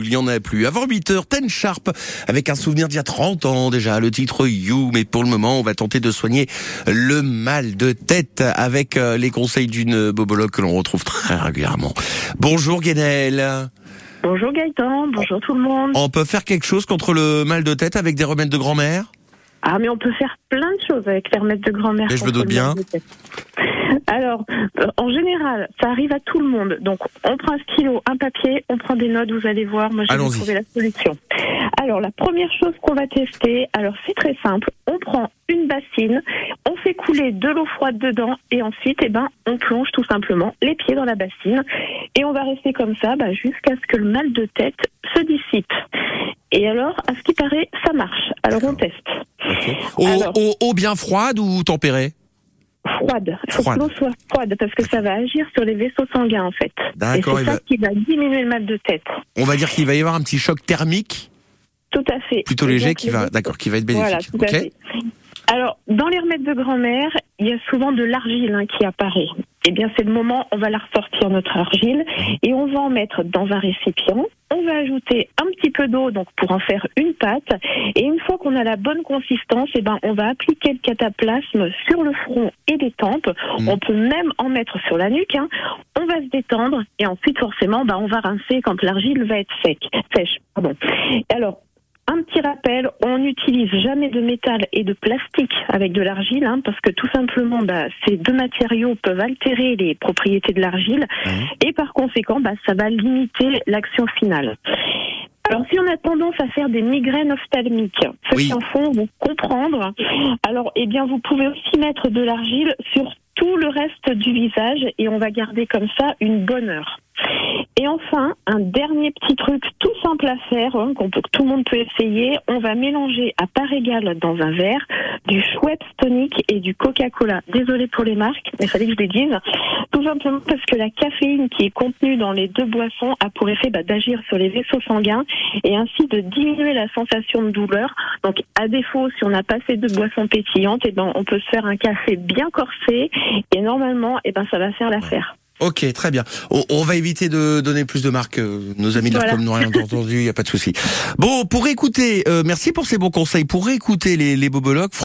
Il n'y en a plus. Avant 8 heures, Ten Sharp, avec un souvenir d'il y a 30 ans déjà, le titre You. Mais pour le moment, on va tenter de soigner le mal de tête avec euh, les conseils d'une bobologue que l'on retrouve très régulièrement. Bonjour Guénel. Bonjour Gaëtan, bonjour tout le monde. On peut faire quelque chose contre le mal de tête avec des remèdes de grand-mère? Ah mais on peut faire plein de choses avec les remèdes de grand-mère. Mais je me doute bien. Alors, euh, en général, ça arrive à tout le monde. Donc, on prend un stylo, un papier, on prend des notes, vous allez voir, moi je vais trouver la solution. Alors, la première chose qu'on va tester, alors c'est très simple, on prend une bassine, on fait couler de l'eau froide dedans et ensuite, eh ben, on plonge tout simplement les pieds dans la bassine et on va rester comme ça bah, jusqu'à ce que le mal de tête se dissipe. Et alors, à ce qui paraît, ça marche. Alors, on teste. Eau, Alors. eau- eau bien froide ou tempérée froide. Il faut Froide. que l'eau soit froide parce que ça va agir sur les vaisseaux sanguins en fait. Et D'accord, c'est ça va- qui va diminuer le mal de tête. On va dire qu'il va y avoir un petit choc thermique, Tout à fait. plutôt léger, qui va, d'accord, qui va être Voilà, bénéfique. tout à fait. Alors, dans les remèdes de grand-mère, il y a souvent de l'argile hein, qui apparaît. Eh bien, c'est le moment, on va la ressortir, notre argile, et on va en mettre dans un récipient. On va ajouter un petit peu d'eau, donc pour en faire une pâte. Et une fois qu'on a la bonne consistance, eh ben, on va appliquer le cataplasme sur le front et les tempes. Mhm. On peut même en mettre sur la nuque. hein. On va se détendre, et ensuite, forcément, bah, on va rincer quand l'argile va être sec, sèche. Pardon. Alors, un petit rappel, on n'utilise jamais de métal et de plastique avec de l'argile, hein, parce que tout simplement, bah, ces deux matériaux peuvent altérer les propriétés de l'argile, Mhm. et par conséquent, bah, ça va limiter l'action finale. Alors, si on a tendance à faire des migraines ophtalmiques, ceux Oui. qui en font vont comprendre. Alors, eh bien, vous pouvez aussi mettre de l'argile sur tout le reste du visage, et on va garder comme ça une bonne heure. Et enfin, un dernier petit truc tout simple à faire, hein, qu'on que tout le monde peut essayer. On va mélanger à part égale dans un verre du Schweppes tonic et du Coca-Cola. Désolée pour les marques, mais fallait que je les dise. Tout simplement parce que la caféine qui est contenue dans les deux boissons a pour effet bah, d'agir sur les vaisseaux sanguins et ainsi de diminuer la sensation de douleur. Donc, à défaut, si on n'a pas ces deux boissons pétillantes, eh ben, on peut se faire un café bien corsé et normalement, eh ben, ça va faire l'affaire. Ok, très bien. On, on va éviter de donner plus de marques. euh, Nos amis de Voilà. l'ARCOM n'ont rien entendu, il n'y a pas de souci. Bon, pour écouter, euh, merci pour ces bons conseils. Pour écouter les, les bobologues,